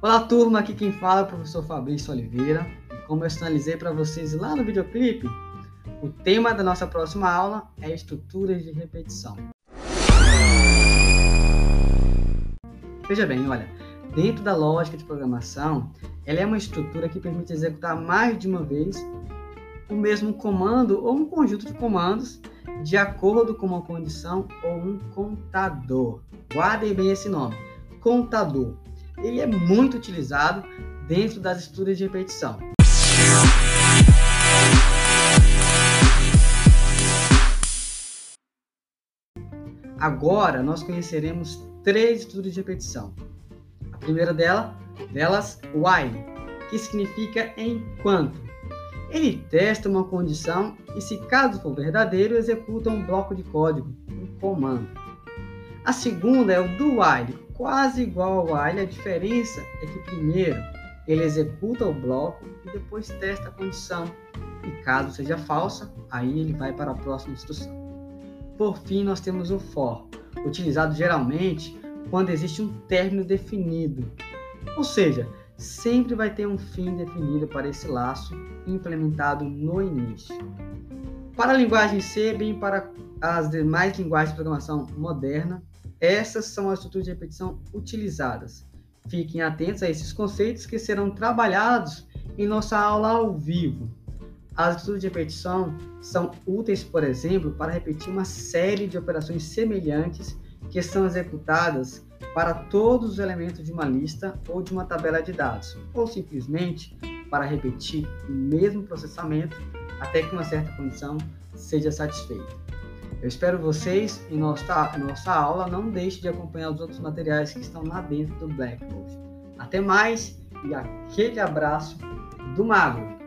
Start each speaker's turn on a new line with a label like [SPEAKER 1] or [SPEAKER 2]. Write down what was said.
[SPEAKER 1] Olá, turma, aqui quem fala é o professor Fabrício Oliveira. E como eu sinalizei para vocês lá no videoclipe, o tema da nossa próxima aula é estruturas de repetição. Veja bem, olha, dentro da lógica de programação, ela é uma estrutura que permite executar mais de uma vez o mesmo comando ou um conjunto de comandos de acordo com uma condição ou um contador. Guardem bem esse nome, contador ele é muito utilizado dentro das estruturas de repetição. Agora nós conheceremos três estruturas de repetição. A primeira dela, delas, while, que significa enquanto. Ele testa uma condição e, se caso for verdadeiro, executa um bloco de código, um comando. A segunda é o do while, quase igual ao while, a diferença é que primeiro ele executa o bloco e depois testa a condição. E caso seja falsa, aí ele vai para a próxima instrução. Por fim, nós temos o for, utilizado geralmente quando existe um término definido. Ou seja, sempre vai ter um fim definido para esse laço implementado no início. Para a linguagem C, bem para as demais linguagens de programação moderna, essas são as estruturas de repetição utilizadas. Fiquem atentos a esses conceitos que serão trabalhados em nossa aula ao vivo. As estruturas de repetição são úteis, por exemplo, para repetir uma série de operações semelhantes que são executadas para todos os elementos de uma lista ou de uma tabela de dados, ou simplesmente para repetir o mesmo processamento até que uma certa condição seja satisfeita. Eu espero vocês em nossa, nossa aula. Não deixe de acompanhar os outros materiais que estão lá dentro do Blackboard. Até mais e aquele abraço do Mago!